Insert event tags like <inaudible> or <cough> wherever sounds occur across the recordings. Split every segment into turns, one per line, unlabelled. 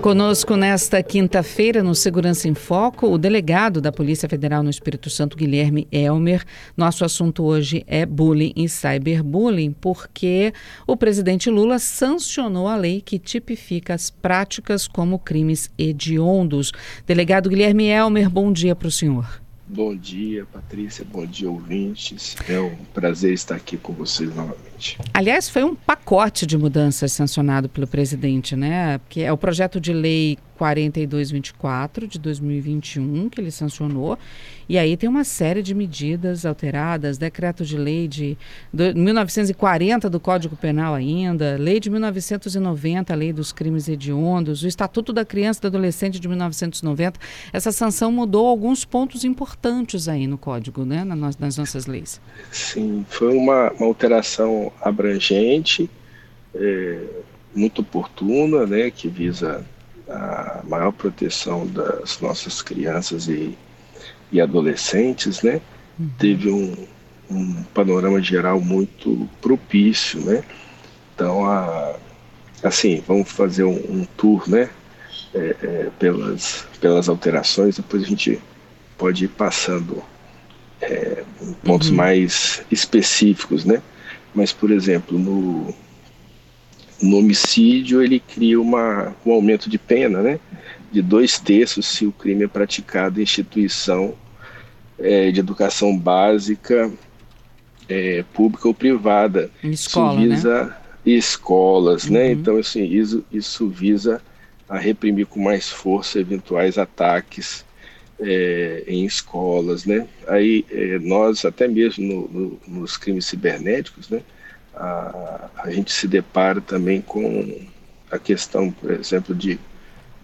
Conosco nesta quinta-feira, no Segurança em Foco, o delegado da Polícia Federal no Espírito Santo, Guilherme Elmer. Nosso assunto hoje é bullying e cyberbullying, porque o presidente Lula sancionou a lei que tipifica as práticas como crimes hediondos. Delegado Guilherme Elmer, bom dia para o senhor.
Bom dia, Patrícia. Bom dia, ouvintes. É um prazer estar aqui com vocês novamente.
Aliás, foi um pacote de mudanças sancionado pelo presidente, né? Que é o projeto de lei 4224 de 2021 que ele sancionou. E aí tem uma série de medidas alteradas, decreto de lei de 1940 do Código Penal ainda, lei de 1990, a lei dos crimes hediondos, o Estatuto da Criança e do Adolescente de 1990. Essa sanção mudou alguns pontos importantes aí no código, né, nas nossas leis.
Sim, foi uma, uma alteração abrangente, é, muito oportuna, né, que visa a maior proteção das nossas crianças e, e adolescentes, né? Uhum. Teve um, um panorama geral muito propício, né? Então, a, assim, vamos fazer um, um tour, né? É, é, pelas, pelas alterações, depois a gente pode ir passando é, pontos uhum. mais específicos, né? Mas, por exemplo, no, no homicídio ele cria uma, um aumento de pena, né? De dois terços se o crime é praticado em instituição é, de educação básica, é, pública ou privada.
Em escola, isso visa
né? escolas, né? uhum. né? Então assim isso, isso visa a reprimir com mais força eventuais ataques é, em escolas, né? Aí é, nós até mesmo no, no, nos crimes cibernéticos, né? A, a gente se depara também com a questão, por exemplo, de,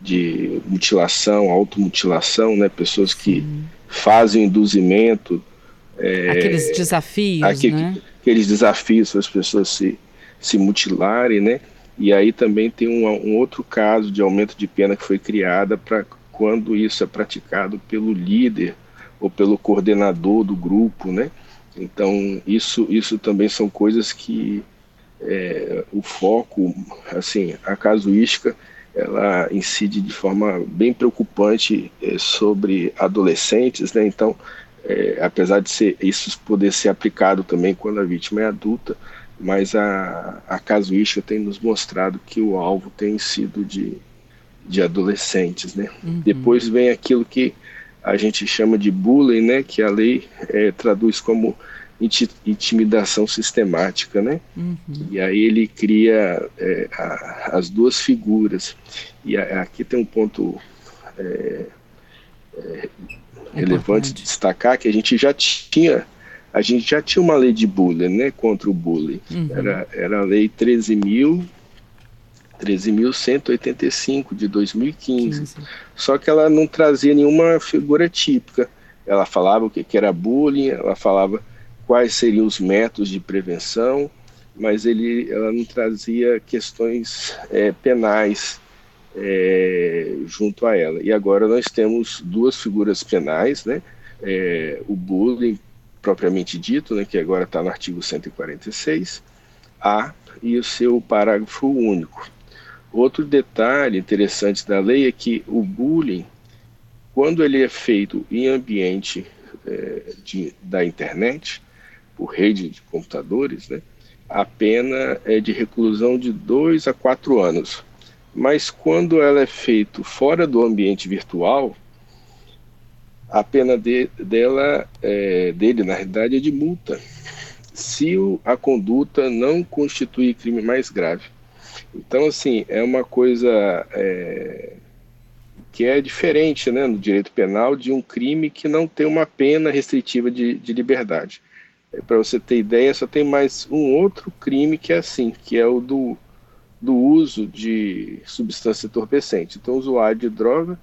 de mutilação, automutilação, né? pessoas que Sim. fazem induzimento.
É, aqueles desafios, aqui, né?
Aqueles desafios para as pessoas se, se mutilarem, né? E aí também tem um, um outro caso de aumento de pena que foi criada para quando isso é praticado pelo líder ou pelo coordenador do grupo, né? Então, isso, isso também são coisas que é, o foco, assim, a casuística, ela incide de forma bem preocupante é, sobre adolescentes, né? Então, é, apesar de ser, isso poder ser aplicado também quando a vítima é adulta, mas a, a casuística tem nos mostrado que o alvo tem sido de, de adolescentes, né? Uhum. Depois vem aquilo que a gente chama de bullying, né, que a lei é, traduz como intimidação sistemática, né? Uhum. E aí ele cria é, a, as duas figuras. E a, aqui tem um ponto é, é, relevante de destacar que a gente já tinha a gente já tinha uma lei de bullying, né, contra o bullying. Uhum. Era, era a lei 13.000 13.185 de 2015. Sim, sim. Só que ela não trazia nenhuma figura típica. Ela falava o que, que era bullying, ela falava quais seriam os métodos de prevenção, mas ele, ela não trazia questões é, penais é, junto a ela. E agora nós temos duas figuras penais, né? É, o bullying propriamente dito, né, que agora está no artigo 146, A, e o seu parágrafo único. Outro detalhe interessante da lei é que o bullying, quando ele é feito em ambiente é, de, da internet, por rede de computadores, né, a pena é de reclusão de dois a quatro anos. Mas quando ela é feita fora do ambiente virtual, a pena de, dela, é, dele, na realidade, é de multa, se o, a conduta não constitui crime mais grave. Então, assim, é uma coisa é, que é diferente né, no direito penal de um crime que não tem uma pena restritiva de, de liberdade. É, Para você ter ideia, só tem mais um outro crime que é assim, que é o do, do uso de substância entorpecente. Então, o usuário de droga,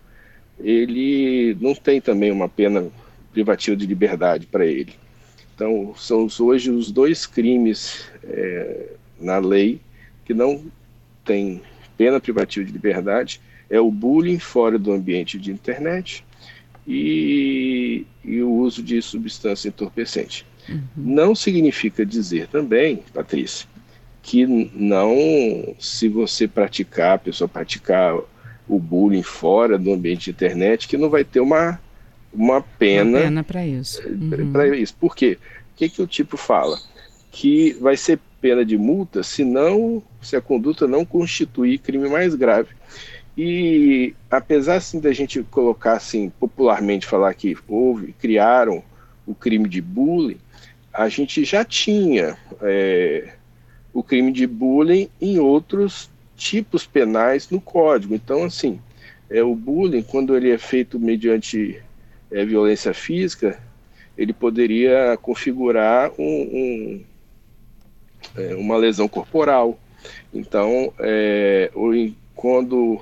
ele não tem também uma pena privativa de liberdade para ele. Então, são hoje os dois crimes é, na lei que não tem pena privativa de liberdade é o bullying fora do ambiente de internet e, e o uso de substância entorpecente. Uhum. Não significa dizer também, Patrícia, que não, se você praticar, a pessoa praticar o bullying fora do ambiente de internet, que não vai ter uma, uma pena. Uma
pena para isso.
Uhum. Para isso. Por quê? O que, que o tipo fala? Que vai ser pena de multa se não, se a conduta não constituir crime mais grave. E apesar assim da gente colocar assim popularmente falar que houve, criaram o crime de bullying, a gente já tinha é, o crime de bullying em outros tipos penais no código. Então assim, é o bullying quando ele é feito mediante é, violência física, ele poderia configurar um, um, é, uma lesão corporal. Então, é, quando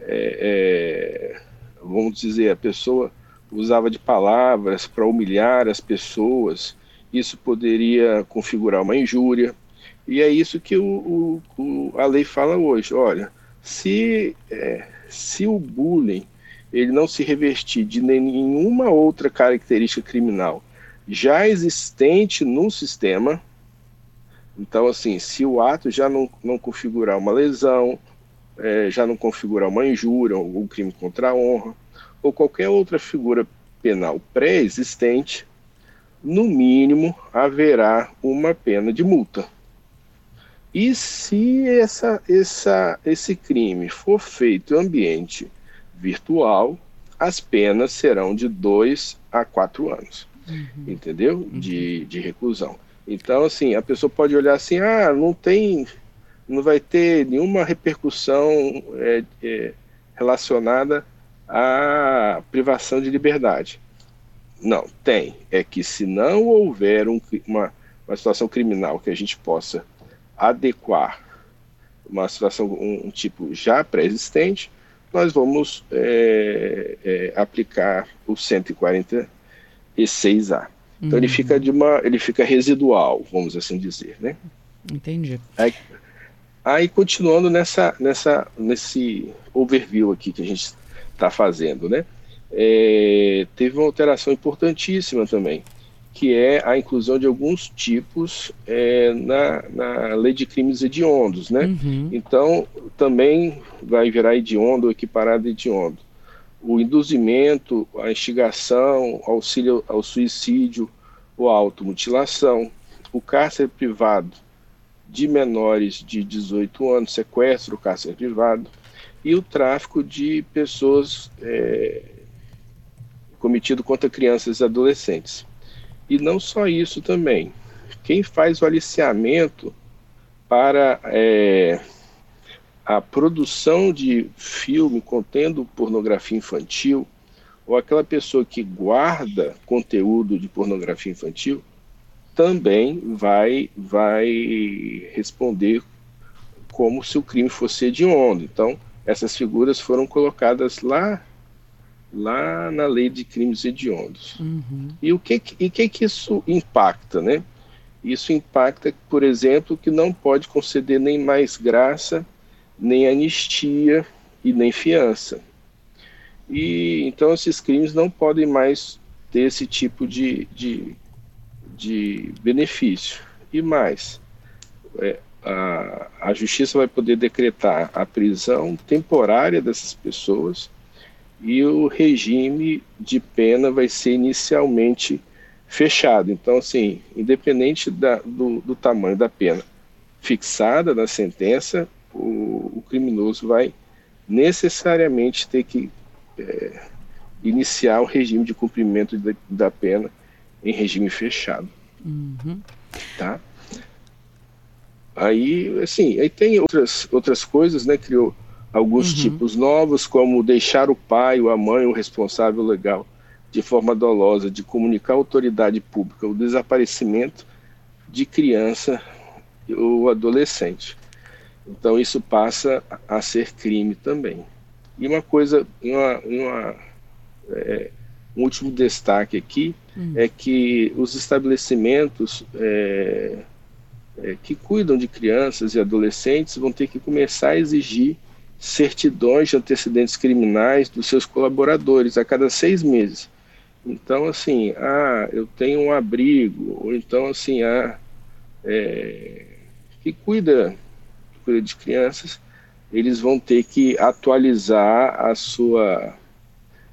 é, é, vamos dizer, a pessoa usava de palavras para humilhar as pessoas, isso poderia configurar uma injúria. E é isso que o, o, a lei fala hoje. Olha, se, é, se o bullying ele não se revestir de nenhuma outra característica criminal já existente no sistema, então, assim, se o ato já não, não configurar uma lesão, é, já não configurar uma injúria, algum crime contra a honra, ou qualquer outra figura penal pré-existente, no mínimo haverá uma pena de multa. E se essa, essa, esse crime for feito em ambiente virtual, as penas serão de dois a quatro anos, uhum. entendeu? De, de reclusão. Então, assim, a pessoa pode olhar assim, ah, não tem não vai ter nenhuma repercussão é, é, relacionada à privação de liberdade. Não, tem. É que se não houver um, uma, uma situação criminal que a gente possa adequar uma situação, um, um tipo já pré-existente, nós vamos é, é, aplicar o 146A. Então uhum. ele fica de uma, ele fica residual, vamos assim dizer, né?
Entendi.
Aí, Aí, continuando nessa, nessa, nesse overview aqui que a gente está fazendo, né? É, teve uma alteração importantíssima também, que é a inclusão de alguns tipos é, na, na lei de crimes hediondos, né? Uhum. Então, também vai virar hediondo equiparado a hediondo. O induzimento, a instigação, auxílio ao suicídio ou automutilação, o cárcere privado, de menores de 18 anos, sequestro, cárcere privado, e o tráfico de pessoas é, cometido contra crianças e adolescentes. E não só isso também. Quem faz o aliciamento para é, a produção de filme contendo pornografia infantil, ou aquela pessoa que guarda conteúdo de pornografia infantil, também vai, vai responder como se o crime fosse hediondo. Então, essas figuras foram colocadas lá lá na lei de crimes hediondos. Uhum. E o que, e que que isso impacta, né? Isso impacta, por exemplo, que não pode conceder nem mais graça, nem anistia e nem fiança. E então esses crimes não podem mais ter esse tipo de, de, de benefício. E mais, é, a, a justiça vai poder decretar a prisão temporária dessas pessoas e o regime de pena vai ser inicialmente fechado. Então, assim, independente da, do, do, tamanho da pena fixada na sentença, o, o criminoso vai necessariamente ter que é, iniciar o regime de cumprimento de, da pena em regime fechado. Uhum. Tá? Aí, assim, aí tem outras, outras coisas, né? Criou alguns uhum. tipos novos, como deixar o pai ou a mãe o responsável legal de forma dolosa de comunicar à autoridade pública o desaparecimento de criança ou adolescente. Então isso passa a ser crime também. E uma coisa, uma, uma é, um último destaque aqui hum. é que os estabelecimentos é, é, que cuidam de crianças e adolescentes vão ter que começar a exigir certidões de antecedentes criminais dos seus colaboradores a cada seis meses. Então, assim, ah, eu tenho um abrigo, ou então, assim, ah, é, que cuida, cuida de crianças, eles vão ter que atualizar a sua,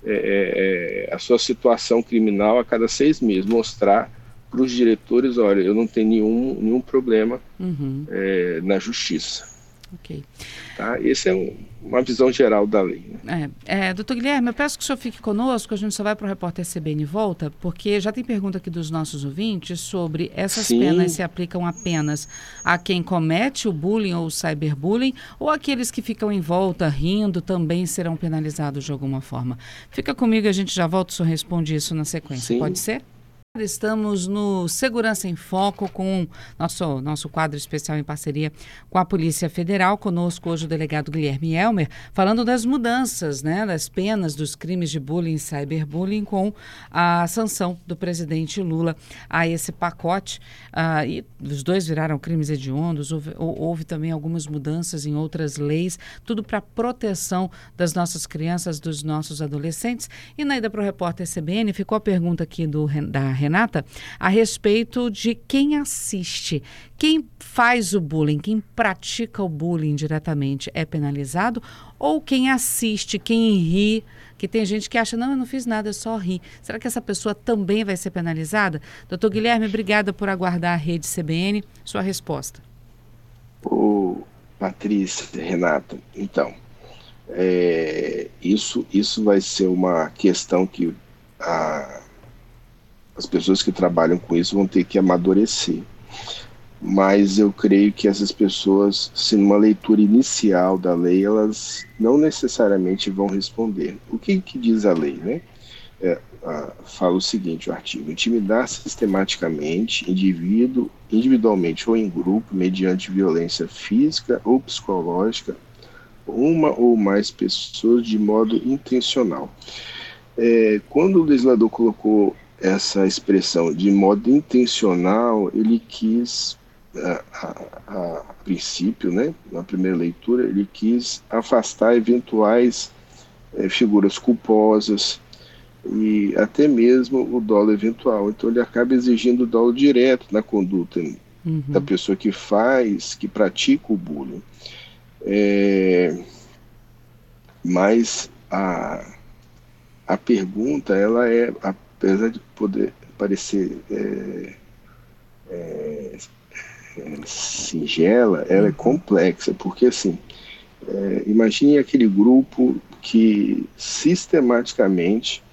é, é, é a sua situação criminal a cada seis meses, mostrar para os diretores, olha, eu não tenho nenhum, nenhum problema uhum. é, na justiça. Ok. Tá? Essa é um, uma visão geral da lei.
Né? É, é, doutor Guilherme, eu peço que o senhor fique conosco, a gente só vai para o repórter CBN e volta, porque já tem pergunta aqui dos nossos ouvintes sobre essas Sim. penas se aplicam apenas a quem comete o bullying ou o cyberbullying, ou aqueles que ficam em volta rindo também serão penalizados de alguma forma. Fica comigo, a gente já volta, o senhor responde isso na sequência. Sim. Pode ser? Estamos no Segurança em Foco com nosso, nosso quadro especial em parceria com a Polícia Federal. Conosco hoje o delegado Guilherme Elmer, falando das mudanças, né, das penas dos crimes de bullying e cyberbullying com a sanção do presidente Lula a esse pacote. Uh, e os dois viraram crimes hediondos, houve, houve também algumas mudanças em outras leis, tudo para proteção das nossas crianças, dos nossos adolescentes. E na ida para o repórter CBN ficou a pergunta aqui do, da Renata, a respeito de quem assiste. Quem faz o bullying, quem pratica o bullying diretamente é penalizado? Ou quem assiste, quem ri, que tem gente que acha, não, eu não fiz nada, eu só ri. Será que essa pessoa também vai ser penalizada? Doutor Guilherme, obrigada por aguardar a rede CBN. Sua resposta.
Ô, Patrícia, Renata, então, é, isso, isso vai ser uma questão que a, as pessoas que trabalham com isso vão ter que amadurecer. Mas eu creio que essas pessoas, se numa leitura inicial da lei, elas não necessariamente vão responder. O que, que diz a lei, né? É, fala o seguinte, o artigo: intimidar sistematicamente indivíduo, individualmente ou em grupo, mediante violência física ou psicológica, uma ou mais pessoas de modo intencional. É, quando o legislador colocou essa expressão de modo intencional, ele quis, a, a, a, princípio, né, na primeira leitura, ele quis afastar eventuais é, figuras culposas e até mesmo o dolo eventual. Então ele acaba exigindo o dolo direto na conduta uhum. da pessoa que faz, que pratica o bullying. É, mas a, a pergunta ela é a apesar de poder parecer é, é, é, singela, ela é complexa, porque assim, é, imagine aquele grupo que sistematicamente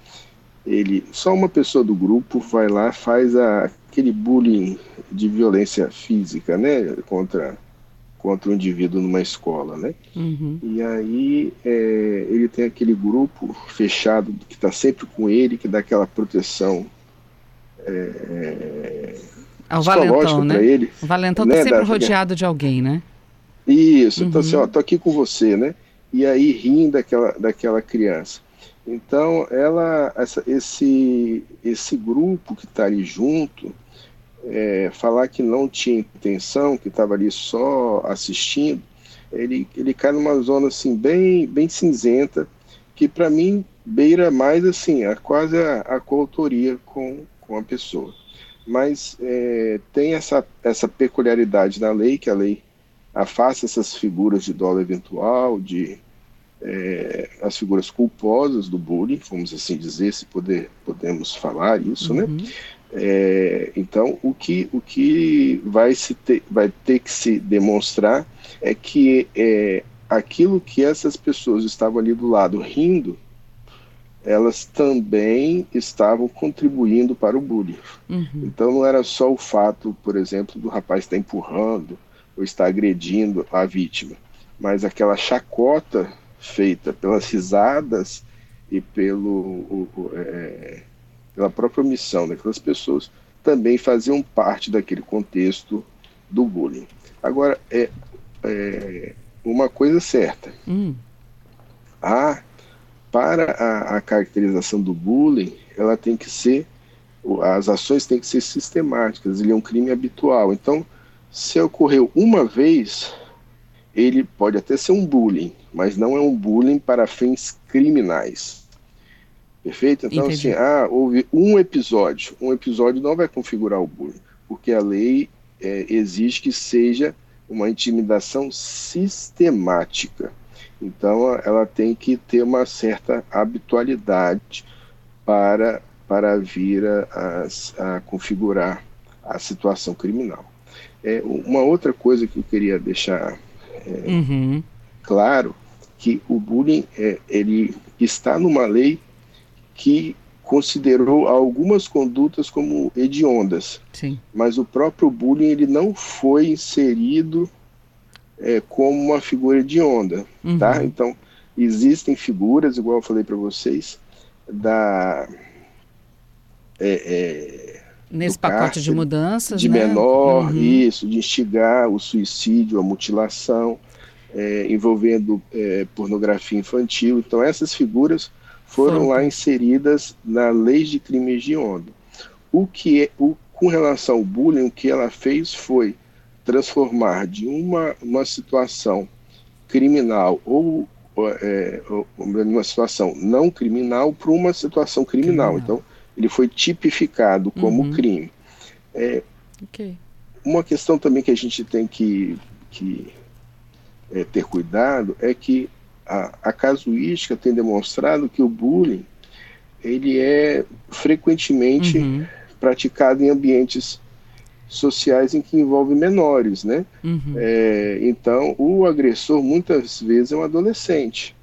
ele só uma pessoa do grupo vai lá faz a, aquele bullying de violência física, né, contra contra um indivíduo numa escola, né? Uhum. E aí é, ele tem aquele grupo fechado que está sempre com ele, que dá aquela proteção é,
é o valentão, né? ele. O valentão está né, sempre da, rodeado de alguém, né?
Isso, uhum. então assim, ó, tô aqui com você, né? E aí rindo daquela, daquela criança. Então, ela, essa, esse, esse grupo que está ali junto, é, falar que não tinha intenção, que estava ali só assistindo, ele, ele cai numa zona assim bem, bem cinzenta, que para mim beira mais assim, a, quase a, a coautoria com, com a pessoa. Mas é, tem essa, essa peculiaridade na lei, que a lei afasta essas figuras de dolo eventual, de é, as figuras culposas do bullying, vamos assim dizer, se poder, podemos falar isso, né? uhum. né? É, então, o que, o que vai, se ter, vai ter que se demonstrar é que é, aquilo que essas pessoas estavam ali do lado rindo, elas também estavam contribuindo para o bullying. Uhum. Então, não era só o fato, por exemplo, do rapaz estar empurrando ou estar agredindo a vítima, mas aquela chacota feita pelas risadas e pelo. O, o, é, pela própria omissão daquelas pessoas, também faziam parte daquele contexto do bullying. Agora, é, é uma coisa certa. Hum. A, para a, a caracterização do bullying, ela tem que ser, as ações têm que ser sistemáticas, ele é um crime habitual. Então, Se ocorreu uma vez, ele pode até ser um bullying, mas não é um bullying para fins criminais. Perfeito? Então, Entendi. assim, ah, houve um episódio. Um episódio não vai configurar o bullying, porque a lei é, exige que seja uma intimidação sistemática. Então, ela tem que ter uma certa habitualidade para, para vir a, a, a configurar a situação criminal. É, uma outra coisa que eu queria deixar é, uhum. claro que o bullying é, ele está numa lei que considerou algumas condutas como hediondas, Sim. mas o próprio bullying ele não foi inserido é, como uma figura hedionda, uhum. tá? Então existem figuras, igual eu falei para vocês, da é,
é, nesse pacote cárcere, de mudanças,
de né? menor, uhum. isso, de instigar o suicídio, a mutilação, é, envolvendo é, pornografia infantil. Então essas figuras foram lá inseridas na lei de crimes de onda. O que é, o, com relação ao bullying, o que ela fez foi transformar de uma, uma situação criminal ou é, uma situação não criminal para uma situação criminal. criminal. Então, ele foi tipificado como uhum. crime. É, okay. Uma questão também que a gente tem que, que é, ter cuidado é que a, a casuística tem demonstrado que o bullying ele é frequentemente uhum. praticado em ambientes sociais em que envolve menores, né? Uhum. É, então, o agressor muitas vezes é um adolescente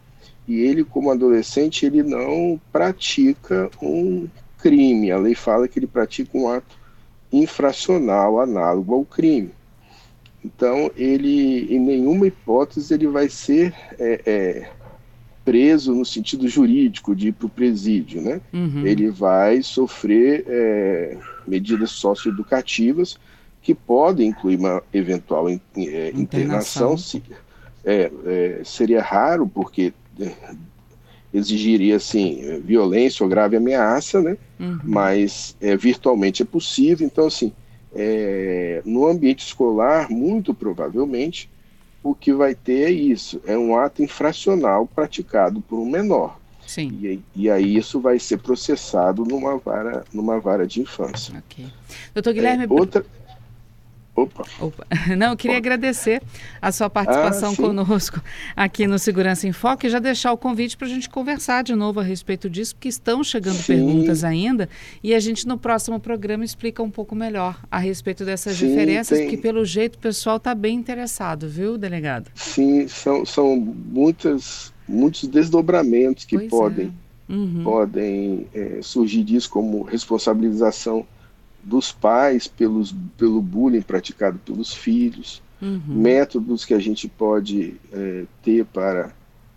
e ele, como adolescente, ele não pratica um crime. A lei fala que ele pratica um ato infracional análogo ao crime. Então, ele, em nenhuma hipótese, ele vai ser é, é, preso no sentido jurídico de ir para o presídio, né? Uhum. Ele vai sofrer é, medidas socioeducativas que podem incluir uma eventual in, é, internação. internação se, é, é, seria raro, porque exigiria assim violência ou grave ameaça, né? Uhum. Mas virtualmente é possível. Então, assim, é, no ambiente escolar, muito provavelmente, o que vai ter é isso: é um ato infracional praticado por um menor. Sim. E, e aí isso vai ser processado numa vara, numa vara de infância.
Ok. Doutor Guilherme.
É, outra,
Opa. Opa. <laughs> Não, eu queria Opa. agradecer a sua participação ah, conosco aqui no Segurança em Foco e já deixar o convite para a gente conversar de novo a respeito disso, porque estão chegando sim. perguntas ainda e a gente no próximo programa explica um pouco melhor a respeito dessas sim, diferenças, tem... porque pelo jeito o pessoal está bem interessado, viu, delegado?
Sim, são, são muitas, muitos desdobramentos que pois podem, é. uhum. podem é, surgir disso, como responsabilização dos pais pelos, pelo bullying praticado pelos filhos, uhum. métodos que a gente pode é, ter para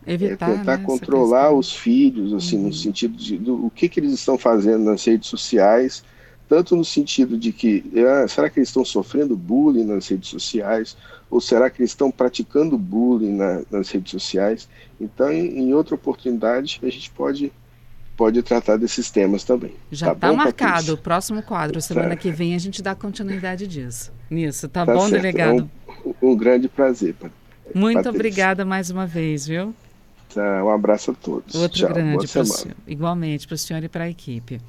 é, Evitar, é, tentar né, controlar os filhos, assim, uhum. no sentido de do, o que, que eles estão fazendo nas redes sociais, tanto no sentido de que ah, será que eles estão sofrendo bullying nas redes sociais ou será que eles estão praticando bullying na, nas redes sociais? Então, em, em outra oportunidade, a gente pode pode tratar desses temas também.
Já está tá, tá marcado o próximo quadro. Semana tá. que vem a gente dá continuidade disso. Nisso, tá, tá bom, certo. delegado?
É um, um, grande prazer.
Muito Patrícia. obrigada mais uma vez, viu?
Tá, um abraço a todos.
Outro Tchau, grande para o senhor. Igualmente para o senhor e para a equipe.